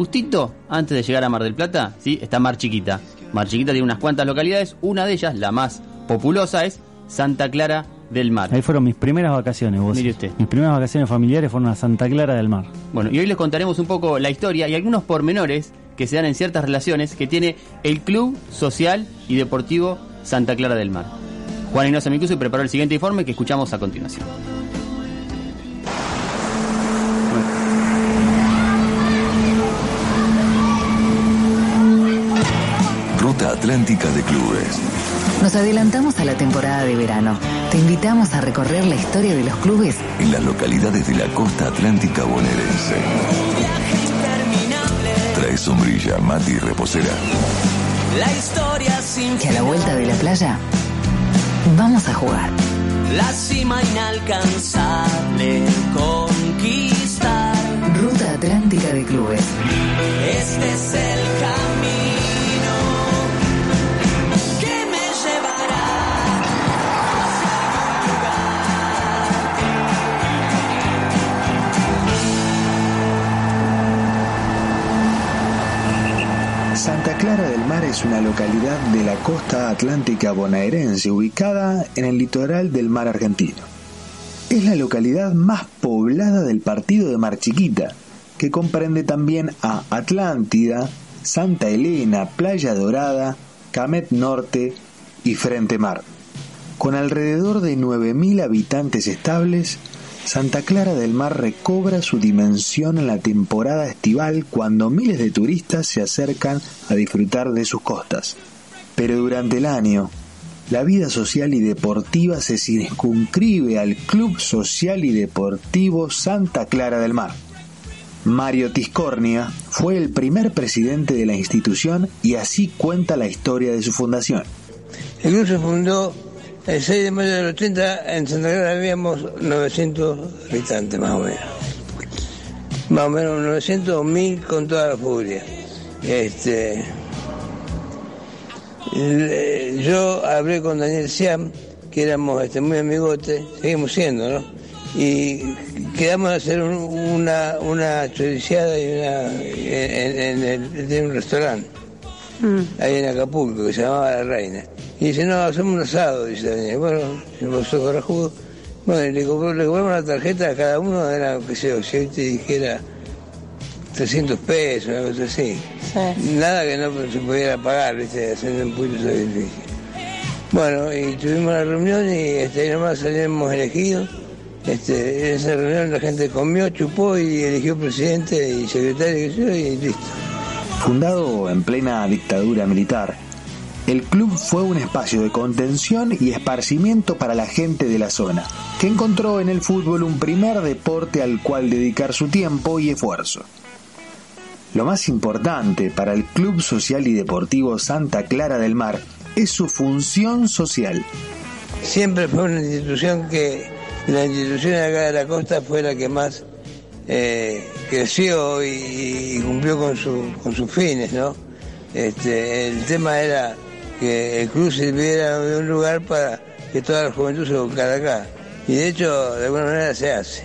justito antes de llegar a Mar del Plata, ¿sí? está Mar Chiquita. Mar Chiquita tiene unas cuantas localidades, una de ellas, la más populosa, es Santa Clara del Mar. Ahí fueron mis primeras vacaciones, vos. Mire usted. Mis primeras vacaciones familiares fueron a Santa Clara del Mar. Bueno, y hoy les contaremos un poco la historia y algunos pormenores que se dan en ciertas relaciones que tiene el Club Social y Deportivo Santa Clara del Mar. Juan Ignacio Micuso preparó el siguiente informe que escuchamos a continuación. Atlántica de Clubes. Nos adelantamos a la temporada de verano. Te invitamos a recorrer la historia de los clubes En las localidades de la costa atlántica bonaerense. Trae sombrilla, mate y reposera. La historia sin que a la vuelta de la playa vamos a jugar. la cima inalcanzable conquistar. Ruta Atlántica de Clubes. Este es el camino Clara del Mar es una localidad de la costa atlántica bonaerense ubicada en el litoral del mar argentino. Es la localidad más poblada del partido de Mar Chiquita, que comprende también a Atlántida, Santa Elena, Playa Dorada, Camet Norte y Frente Mar. Con alrededor de 9.000 habitantes estables, Santa Clara del Mar recobra su dimensión en la temporada estival cuando miles de turistas se acercan a disfrutar de sus costas. Pero durante el año, la vida social y deportiva se circunscribe al Club Social y Deportivo Santa Clara del Mar. Mario Tiscornia fue el primer presidente de la institución y así cuenta la historia de su fundación. El club se fundó el 6 de mayo del 80, en Santa Clara habíamos 900 habitantes más o menos. Más o menos 900 o 1000 con toda la furia. Este, yo hablé con Daniel Siam, que éramos este, muy amigotes, seguimos siendo, ¿no? Y quedamos a hacer un- una, una choriciada y una, en, en el, un restaurante ahí en Acapulco, que se llamaba La Reina. Y dice, no, hacemos un asado, dice Daniel. Bueno, el bolso corajudo. Bueno, y le, compró- le cobramos la tarjeta a cada uno, era, qué sé yo, si hoy te dijera 300 pesos, una cosa así. Nada que no se pudiera pagar, ¿viste? haciendo un de sacrificio. Bueno, y tuvimos la reunión y este, ahí nomás salimos elegidos. Este, en esa reunión la gente comió, chupó y eligió presidente y secretario qué sé yo, y listo. Fundado en plena dictadura militar, el club fue un espacio de contención y esparcimiento para la gente de la zona, que encontró en el fútbol un primer deporte al cual dedicar su tiempo y esfuerzo. Lo más importante para el Club Social y Deportivo Santa Clara del Mar es su función social. siempre fue una institución que la institución de acá de la costa fue la que más eh, creció y, cumplió con, con sus fines, ¿no? Este, el tema era que el club sirviera de un lugar para que toda la juventud se buscara acá. Y de hecho, de alguna manera se hace.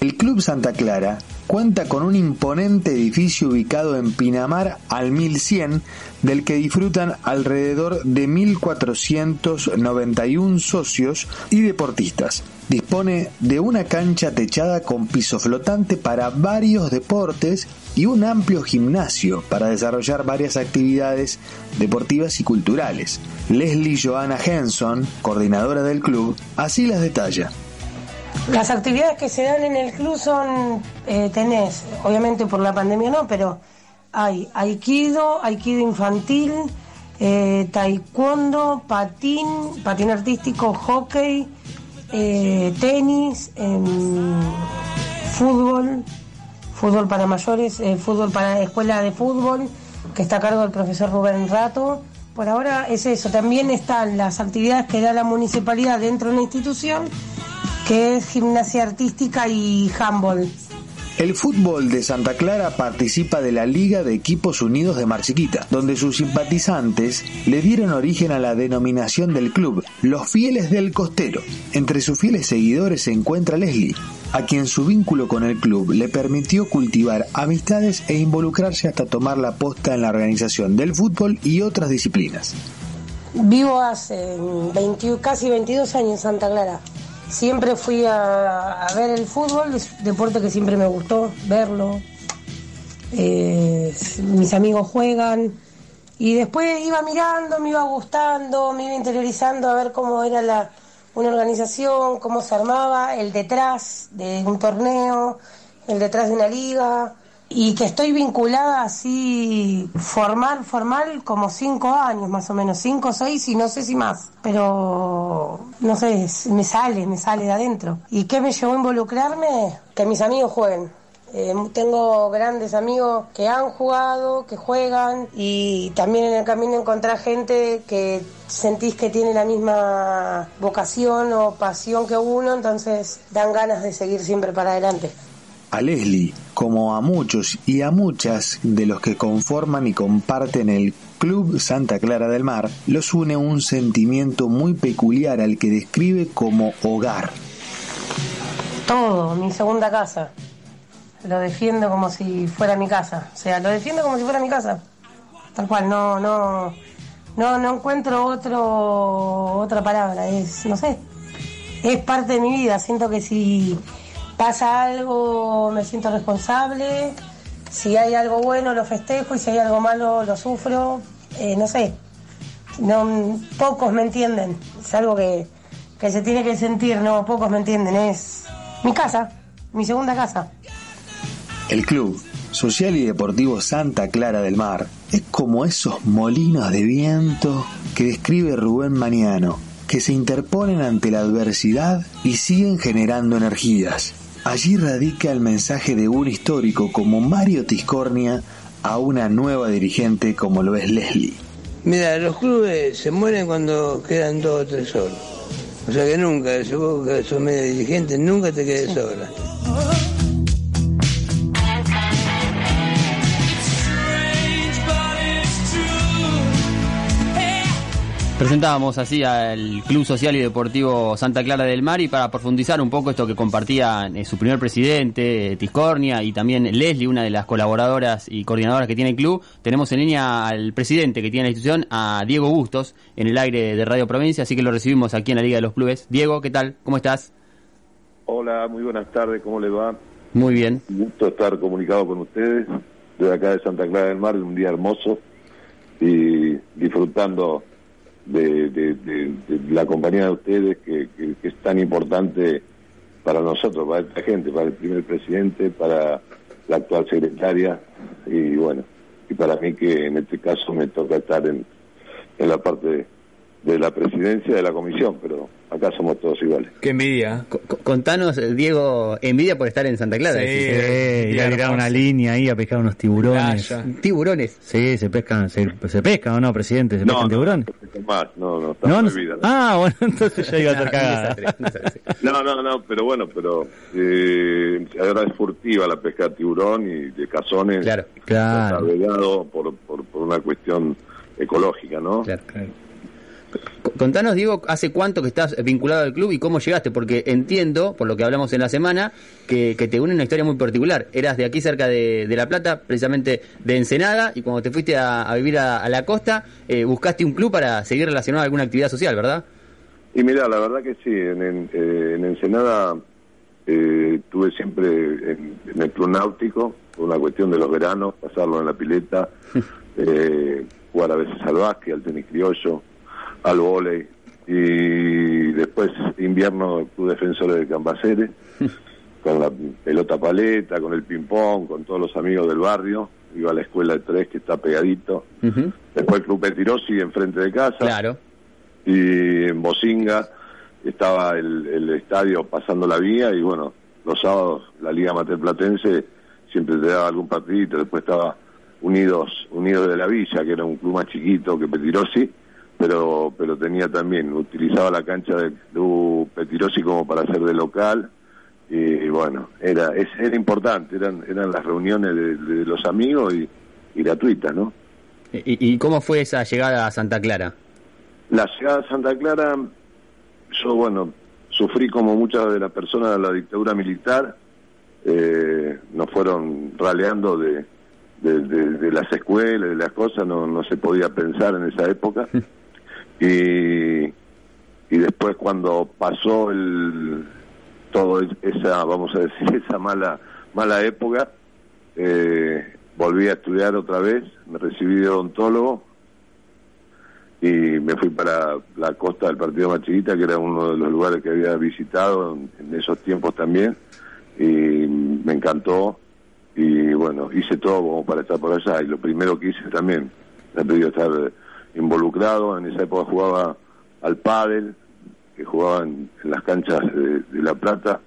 El Club Santa Clara cuenta con un imponente edificio ubicado en Pinamar al 1100, del que disfrutan alrededor de 1.491 socios y deportistas. Dispone de una cancha techada con piso flotante para varios deportes y un amplio gimnasio para desarrollar varias actividades deportivas y culturales. Leslie Johanna Henson, coordinadora del club, así las detalla. Las actividades que se dan en el club son, eh, tenés, obviamente por la pandemia no, pero hay aikido, aikido infantil, eh, taekwondo, patín, patín artístico, hockey, eh, tenis, em, fútbol, fútbol para mayores, eh, fútbol para escuela de fútbol, que está a cargo del profesor Rubén Rato. Por ahora es eso. También están las actividades que da la municipalidad dentro de la institución, que es gimnasia artística y handball. El fútbol de Santa Clara participa de la Liga de Equipos Unidos de Mar Chiquita, donde sus simpatizantes le dieron origen a la denominación del club, los fieles del costero. Entre sus fieles seguidores se encuentra Leslie, a quien su vínculo con el club le permitió cultivar amistades e involucrarse hasta tomar la posta en la organización del fútbol y otras disciplinas. Vivo hace 20 casi 22 años en Santa Clara. Siempre fui a, ver el fútbol, es deporte que siempre me gustó verlo. Eh, mis amigos juegan y después iba mirando, me iba gustando, me iba interiorizando a ver cómo era la, una organización, cómo se armaba, el detrás de un torneo, el detrás de una liga, y que estoy vinculada así formal, formal, como cinco años más o menos, cinco seis y no sé si más, pero no sé, me sale, me sale de adentro. ¿Y qué me llevó a involucrarme? Que mis amigos jueguen. Eh, tengo grandes amigos que han jugado, que juegan y también en el camino encontrar gente que sentís que tiene la misma vocación o pasión que uno, entonces dan ganas de seguir siempre para adelante. A Leslie, como a muchos y a muchas de los que conforman y comparten el Club Santa Clara del Mar, los une un sentimiento muy peculiar al que describe como hogar. Todo, mi segunda casa. Lo defiendo como si fuera mi casa. O sea, lo defiendo como si fuera mi casa. Tal cual, no, no, no, no encuentro otro, otra palabra. Es, no sé, es parte de mi vida. Siento que si pasa algo me siento responsable, si hay algo bueno lo festejo y si hay algo malo lo sufro, eh, no sé, no, pocos me entienden, es algo que, que se tiene que sentir, no, pocos me entienden, es mi casa, mi segunda casa. El Club Social y Deportivo Santa Clara del Mar es como esos molinos de viento que describe Rubén Maniano, que se interponen ante la adversidad y siguen generando energías. Allí radica el mensaje de un histórico como Mario Tiscornia a una nueva dirigente como lo es Leslie. Mira, los clubes se mueren cuando quedan dos o tres horas. O sea que nunca, vos que sos medio dirigente, nunca te quedes sola. Presentábamos así al Club Social y Deportivo Santa Clara del Mar y para profundizar un poco esto que compartía eh, su primer presidente, eh, Tiscornia, y también Leslie, una de las colaboradoras y coordinadoras que tiene el club, tenemos en línea al presidente que tiene la institución, a Diego Bustos, en el aire de Radio Provincia, así que lo recibimos aquí en la Liga de los Clubes. Diego, ¿qué tal? ¿Cómo estás? Hola, muy buenas tardes, ¿cómo le va? Muy bien. Un gusto estar comunicado con ustedes desde acá de Santa Clara del Mar, un día hermoso y disfrutando de, de, la compañía de ustedes que, que, que, es tan importante para nosotros, para esta gente, para el primer presidente, para la actual secretaria y bueno, y para mí que en este caso me toca estar en, en la parte de, la presidencia de la comisión, pero acá somos todos iguales. Qué envidia. C contanos, Diego, envidia por estar en Santa Clara. Sí, sí ir a tirar una línea ahí a pescar unos tiburones. Playa. ¿Tiburones? Sí, se pescan, se, se pescan o no, presidente, se pescan no, tiburones. No, más, no, no, está no. Ah, bueno, entonces ya iba a estar cagada. no, no, no, pero bueno, pero eh, ahora es furtiva la pesca de tiburón y de cazones. Claro, claro. Está por, por, por una cuestión ecológica, ¿no? Claro, claro. Contanos, Diego, ¿hace cuánto que estás vinculado al club y cómo llegaste? Porque entiendo, por lo que hablamos en la semana, que, que te une una historia muy particular. Eras de aquí cerca de, de, La Plata, precisamente de Ensenada, y cuando te fuiste a, a vivir a, a, la costa, eh, buscaste un club para seguir relacionado a alguna actividad social, ¿verdad? Y mira, la verdad que sí, en, en, eh, en Ensenada eh, tuve siempre en, en, el club náutico, por una cuestión de los veranos, pasarlo en la pileta, eh, jugar a veces al básquet, al tenis criollo al volei y después invierno Club Defensores de Cambaceres con la pelota paleta, con el ping-pong, con todos los amigos del barrio. Iba a la escuela de tres que está pegadito. Uh -huh. Después el Club Petirosi enfrente de casa. Claro. Y en Bocinga estaba el, el, estadio pasando la vía y bueno, los sábados la Liga Materplatense siempre te daba algún partidito. Después estaba Unidos, Unidos de la Villa, que era un club más chiquito que Petirosi pero pero tenía también, utilizaba la cancha del club Petirosi como para hacer de local y bueno, era es, era importante, eran eran las reuniones de, de los amigos y, y gratuitas, ¿no? ¿Y, ¿Y cómo fue esa llegada a Santa Clara? La llegada a Santa Clara, yo bueno, sufrí como muchas de las personas de la dictadura militar, eh, nos fueron raleando de, de, de, de las escuelas, de las cosas, no, no se podía pensar en esa época. y, y después cuando pasó el todo es- esa, vamos a decir, esa mala mala época, eh, volví a estudiar otra vez, me recibí de odontólogo y me fui para la costa del Partido Machiguita, que era uno de los lugares que había visitado en, esos tiempos también, y me encantó, y bueno, hice todo como para estar por allá, y lo primero que hice también, me pedido estar involucrado, en esa época jugaba al pádel, que jugaba en, en las canchas de, de La Plata,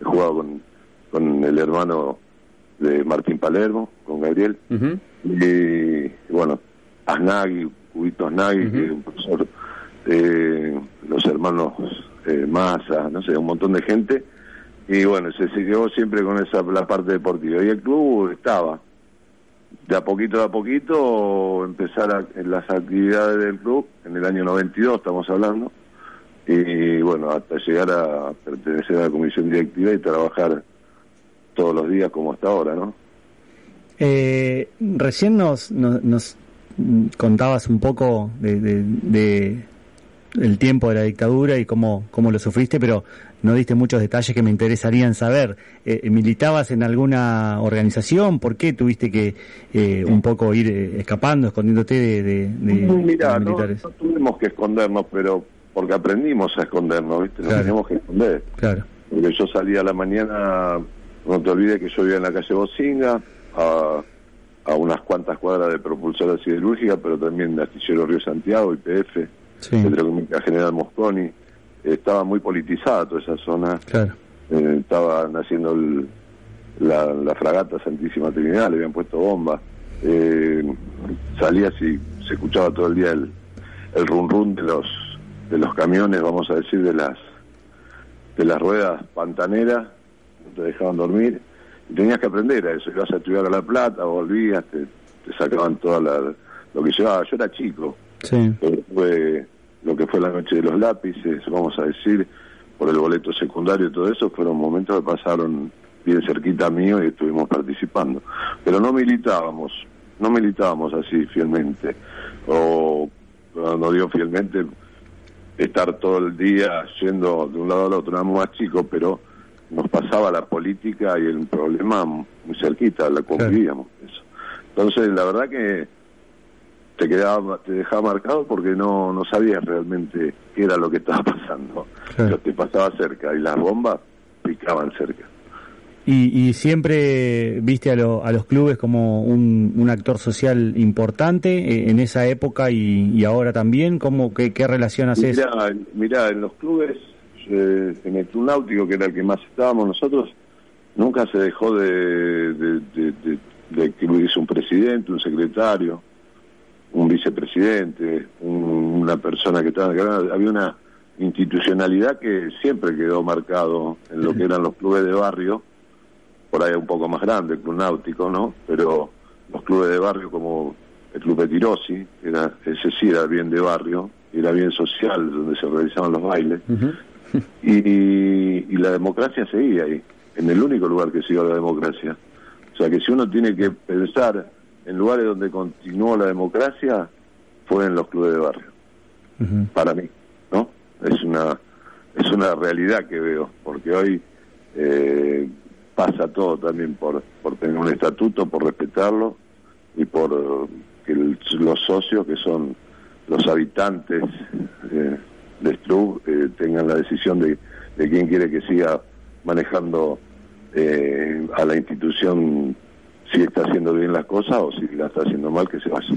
he jugado con, con el hermano de Martín Palermo, con Gabriel, y bueno, Asnagui, Cubito Asnagui, que es un profesor, eh, los hermanos eh, Massa, no sé, un montón de gente, y bueno, se siguió siempre con esa la parte deportiva. Y el club estaba, de a poquito a poquito, empezar en las actividades del club, en el año 92 estamos hablando, y bueno, hasta llegar a pertenecer a la comisión directiva y trabajar todos los días como hasta ahora, ¿no? Eh, recién nos, nos, nos, contabas un poco de el tiempo de la dictadura y cómo, cómo lo sufriste, pero no diste muchos detalles que me interesarían saber. Eh, ¿Militabas en alguna organización? ¿Por qué tuviste que eh, un poco ir eh, escapando, escondiéndote de, de- de- Mirá, de los no, militares? no tuvimos que escondernos, pero porque aprendimos a escondernos, ¿viste? Nos Claro. teníamos que esconder. Claro. Porque yo salía a la mañana, no te olvides que yo vivía en la calle Bocinga, a, a unas cuantas cuadras de propulsora siderúrgica, pero también de Astillero Río Santiago, IPF, Sí, Petroquímica General Mosconi. Estaba muy politizada toda esa zona. claro. Eh, estaban haciendo el- la, la fragata Santísima Trinidad, le habían puesto bombas. Eh, salías y se escuchaba todo el día el, el run run de los de los camiones, vamos a decir, de las de las ruedas pantaneras, no te dejaban dormir. Y tenías que aprender a eso. Ibas a estudiar a La Plata, volvías, te, te sacaban toda la, lo que llevaba. Yo era chico, Sí. pero fue lo que fue la noche de los lápices, vamos a decir, por el boleto secundario y todo eso, fueron momentos que pasaron bien cerquita mío y estuvimos participando. Pero no militábamos, no militábamos así fielmente, o no digo fielmente, estar todo el día yendo de un lado al otro, éramos más chicos, pero nos pasaba la política y el problema muy cerquita, la convivíamos. Eso. Entonces, la verdad que te quedaba te dejaba marcado porque no no sabías realmente qué era lo que estaba pasando Claro. lo que pasaba cerca y las bombas picaban cerca Y, y siempre viste a, lo- a los clubes como un, un actor social importante eh, en esa época y, y ahora también. ¿Cómo, qué, ¿Qué relación haces? mirá, mirá, en los clubes eh, en el club náutico que era el que más estábamos nosotros nunca se dejó de de, de, de- de que hubiese un presidente un secretario un vicepresidente un- una persona que estaba había una institucionalidad que siempre quedó marcado en lo que eran los clubes de barrio por ahí un poco más grande, el club náutico, ¿no? Pero los clubes de barrio como el club de Tirosi, era, ese sí era bien de barrio, era bien social, donde se realizaban los bailes, y, y la democracia seguía ahí, en el único lugar que siguió la democracia. O sea que si uno tiene que pensar en lugares donde continuó la democracia, fue en los clubes de barrio, para mí, ¿no? Es una, es una realidad que veo, porque hoy eh, pasa todo también por, por tener un estatuto, por respetarlo y por eh, que el- los socios, que son los habitantes eh, de Strub, eh, tengan la decisión de, de quién quiere que siga manejando eh, a la institución si está haciendo bien las cosas o si la está haciendo mal, que se vaya.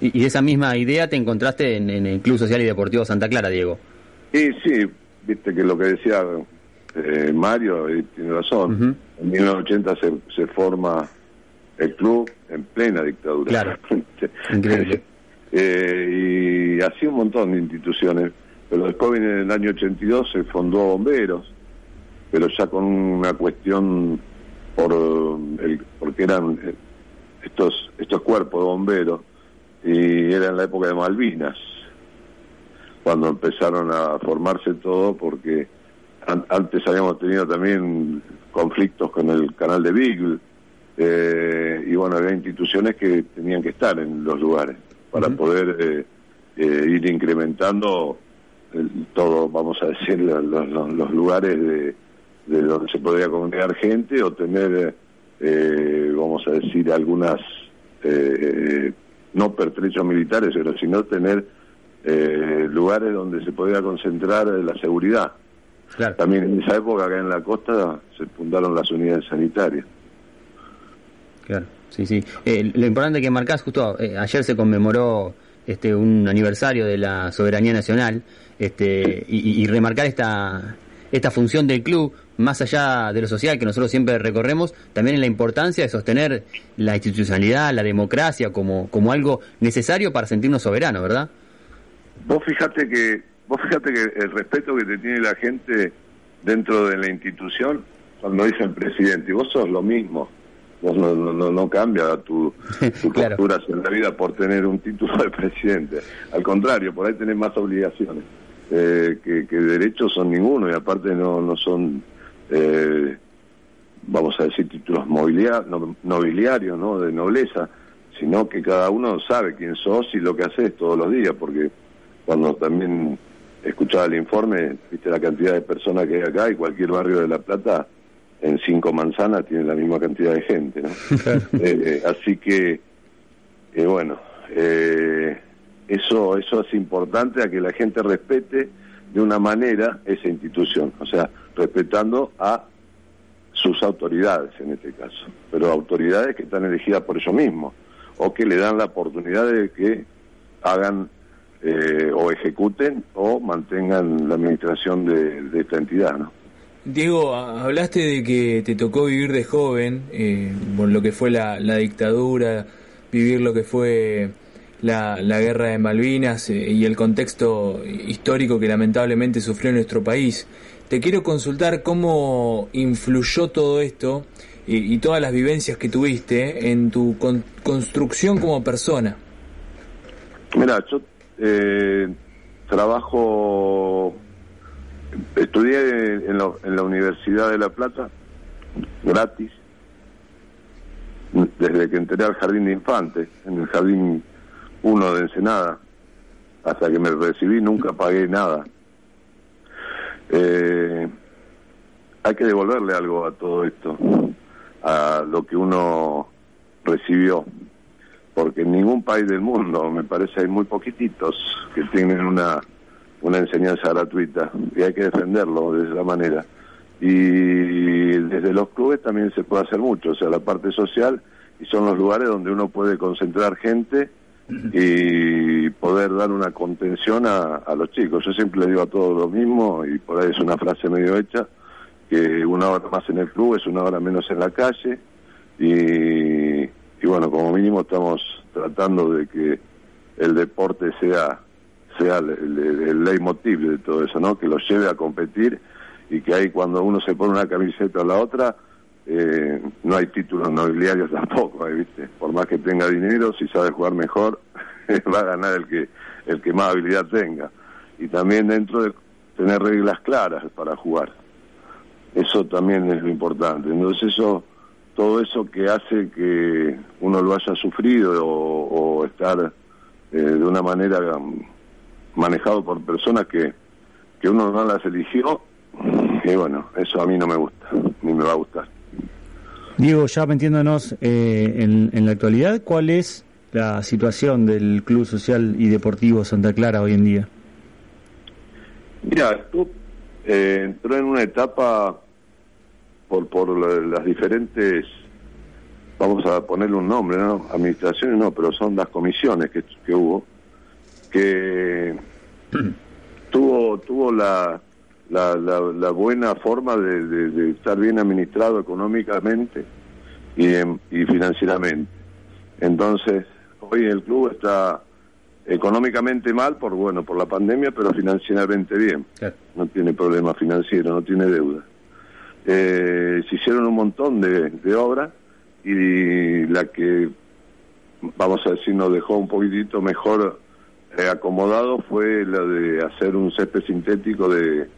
Y, y esa misma idea te encontraste en, en el Club Social y Deportivo Santa Clara, Diego. Y sí, viste que lo que decía eh, Mario eh, tiene razón. Ujú. En 1980 se, se forma el club en plena dictadura. Claro. Increíble. Eh, y así un montón de instituciones. Pero después en el año 82 se fundó Bomberos, pero ya con una cuestión por el, porque eran eh, estos estos cuerpos de bomberos y era en la época de Malvinas cuando empezaron a formarse todo porque an- antes habíamos tenido también conflictos con el canal de Beagle eh, y bueno había instituciones que tenían que estar en los lugares para poder eh, eh, ir incrementando el- todo vamos a decir los, los- los lugares de, de donde se podría congregar gente o tener eh, vamos a decir algunas eh, no pertrechos militares pero sino tener eh, lugares donde se podía concentrar eh, la seguridad Claro. también en esa época acá en la costa se fundaron las unidades sanitarias Claro, sí, sí. Eh, lo importante que marcás, justo eh, ayer se conmemoró este un aniversario de la soberanía nacional este y- y remarcar esta esta función del club más allá de lo social que nosotros siempre recorremos también en la importancia de sostener la institucionalidad la democracia como como algo necesario para sentirnos soberanos verdad Vos fíjate que vos fíjate que el respeto que te tiene la gente dentro de la institución cuando dicen presidente y vos sos lo mismo. Vos no, no, no, cambia tu, tu Claro. postura en la vida por tener un título de presidente. Al contrario, por ahí tenés más obligaciones eh, que, que derechos son ninguno y aparte no, no son, eh, vamos a decir, títulos no- nobiliarios, ¿no? De nobleza, sino que cada uno sabe quién sos y lo que haces todos los días, porque cuando también escuchaba el informe, viste la cantidad de personas que hay acá y cualquier barrio de La Plata en cinco manzanas tiene la misma cantidad de gente, ¿no? Eh, eh, así que, eh, bueno, eh, eso, eso es importante a que la gente respete de una manera esa institución, o sea, respetando a sus autoridades en este caso, pero autoridades que están elegidas por ellos mismos o que le dan la oportunidad de que hagan eh, o ejecuten o mantengan la administración de, esta entidad, ¿no? Diego, hablaste de que te tocó vivir de joven, eh, por lo que fue la dictadura, vivir lo que fue la, la guerra de Malvinas eh, y el contexto histórico que lamentablemente sufrió nuestro país. Te quiero consultar cómo influyó todo esto y, todas las vivencias que tuviste en tu con- construcción como persona. Mira, yo eh, trabajo, estudié en, la- en la Universidad de La Plata, gratis, desde que entré al jardín de infantes, en el jardín 1 de Ensenada, hasta que me recibí nunca pagué nada. Eh, hay que devolverle algo a todo esto, a lo que uno recibió porque en ningún país del mundo, me parece, hay muy poquititos que tienen una, una enseñanza gratuita y hay que defenderlo de esa manera. Y desde los clubes también se puede hacer mucho, o sea, la parte social y son los lugares donde uno puede concentrar gente y poder dar una contención a, a los chicos. Yo siempre le digo a todos lo mismo y por ahí es una frase medio hecha, que una hora más en el club es una hora menos en la calle y, y bueno, como mínimo estamos tratando de que el deporte sea sea el, el, el leitmotiv de todo eso, ¿no? Que los lleve a competir y que ahí cuando uno se pone una camiseta a la otra, eh, no hay títulos nobiliarios tampoco, ahí, ¿viste? Por más que tenga dinero, si sabe jugar mejor, va a ganar el que el que más habilidad tenga. Y también dentro de tener reglas claras para jugar. Eso también es lo importante. Entonces eso todo eso que hace que uno lo haya sufrido o, estar eh, de una manera um, manejado por personas que, que uno no las eligió, y bueno, eso a mí no me gusta, ni me va a gustar. Diego, ya metiéndonos eh, en, en la actualidad, ¿cuál es la situación del Club Social y Deportivo Santa Clara hoy en día? Mira, tú eh, entró en una etapa por, por la- las diferentes, vamos a ponerle un nombre, ¿no? Administraciones no, pero son las comisiones que, que hubo, que tuvo tuvo la, la, la, la buena forma de, de- de estar bien administrado económicamente y, y financieramente. Entonces, hoy el club está económicamente mal por bueno por la pandemia, pero financieramente bien. No tiene problema financiero, no tiene deuda. eh, se hicieron un montón de, de obras y la que, vamos a decir, nos dejó un poquitito mejor eh, acomodado fue la de hacer un césped sintético de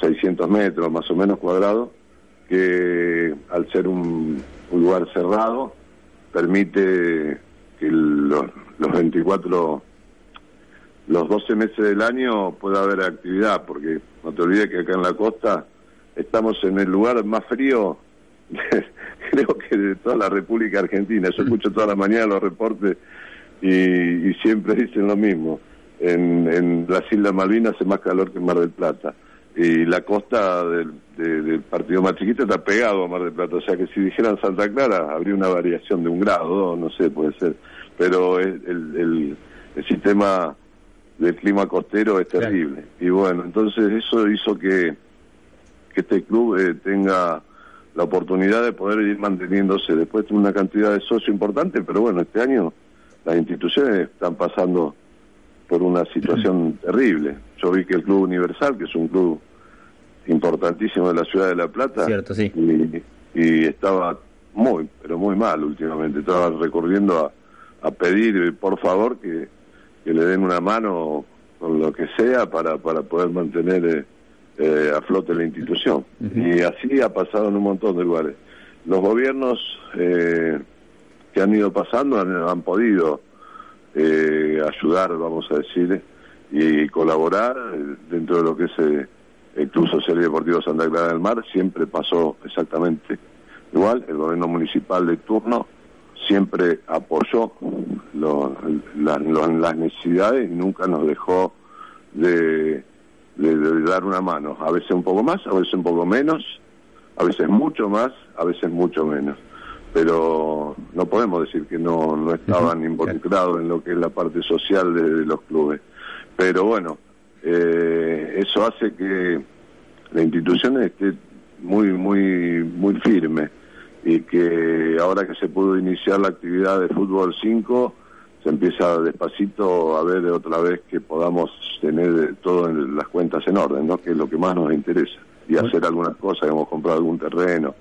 600 metros más o menos cuadrados, que al ser un, lugar cerrado permite que los, los 24 los 12 meses del año pueda haber actividad, porque no te olvides que acá en la costa estamos en el lugar más frío, creo que de toda la República Argentina. Yo escucho toda la mañana los reportes y, y siempre dicen lo mismo. En, en las Islas Malvinas hace más calor que en Mar del Plata. Y la costa del, de- del partido más chiquito está pegado a Mar del Plata. O sea que si dijeran Santa Clara, habría una variación de un grado, no sé, puede ser. Pero el, el, sistema del clima costero es terrible. Y bueno, entonces eso hizo que, que este club eh, tenga la oportunidad de poder ir manteniéndose. Después tiene una cantidad de socios importante, pero bueno, este año las instituciones están pasando por una situación terrible. Yo vi que el Club Universal, que es un club importantísimo de la ciudad de La Plata, Cierto, sí. y, y estaba muy, pero muy mal últimamente. Estaba recurriendo a, a pedir, por favor, que, que le den una mano con lo que sea para, para poder mantener eh, eh, a flote la institución. Y así ha pasado en un montón de lugares. Los gobiernos eh, que han ido pasando han, han podido eh, ayudar, vamos a decir, y colaborar dentro de lo que es eh, el Club Social Deportivo Santa Clara del Mar. Siempre pasó exactamente igual. El gobierno municipal de turno siempre apoyó lo- la- las necesidades y nunca nos dejó de, de- de dar una mano. A veces un poco más, a veces un poco menos, a veces mucho más, a veces mucho menos. Pero no podemos decir que no, no estaban involucrados en lo que es la parte social de, de los clubes. Pero bueno, eh, eso hace que la institución esté muy, muy, muy firme y que ahora que se pudo iniciar la actividad de fútbol 5, se empieza despacito a ver otra vez que podamos tener todo en las cuentas en orden, ¿no? que es lo que más nos interesa, y hacer algunas cosas, hemos comprado algún terreno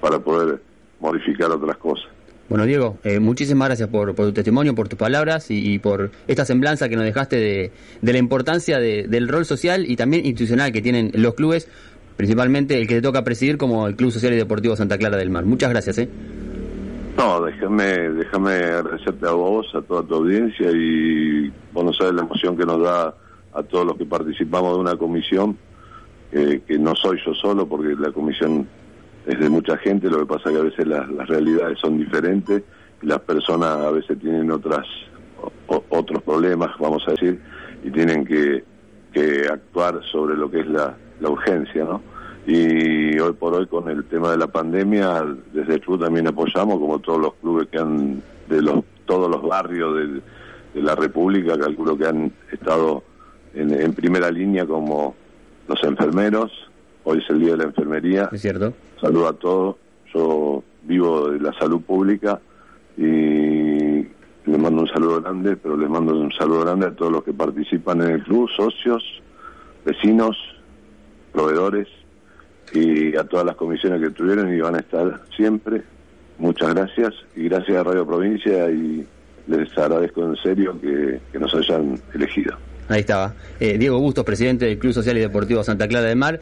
para poder modificar otras cosas. Bueno, Diego, eh, muchísimas gracias por, por tu testimonio, por tus palabras y, y por esta semblanza que nos dejaste de, de la importancia de- del rol social y también institucional que tienen los clubes, principalmente el que te toca presidir como el Club Social y Deportivo Santa Clara del Mar. Muchas gracias. ¿eh? No, déjame, déjame agradecerte a vos, a toda tu audiencia y vos no sabes la emoción que nos da a todos los que participamos de una comisión, eh, que no soy yo solo porque la comisión es de mucha gente, lo que pasa que a veces las, realidades son diferentes y las personas a veces tienen otras otros problemas, vamos a decir, y tienen que, que actuar sobre lo que es la, la urgencia, ¿no? Y hoy por hoy con el tema de la pandemia, desde el club también apoyamos, como todos los clubes que han, de los todos los barrios de la República, calculo que han estado en, en primera línea como los enfermeros, hoy es el Día de la Enfermería. Es cierto. Saludo a todos, yo vivo de la salud pública y les mando un saludo grande, pero les mando un saludo grande a todos los que participan en el club, socios, vecinos, proveedores y a todas las comisiones que tuvieron y van a estar siempre. Muchas gracias y gracias a Radio Provincia y les agradezco en serio que, que nos hayan elegido. Ahí estaba. Eh, Diego Bustos, presidente del Club Social y Deportivo Santa Clara del Mar.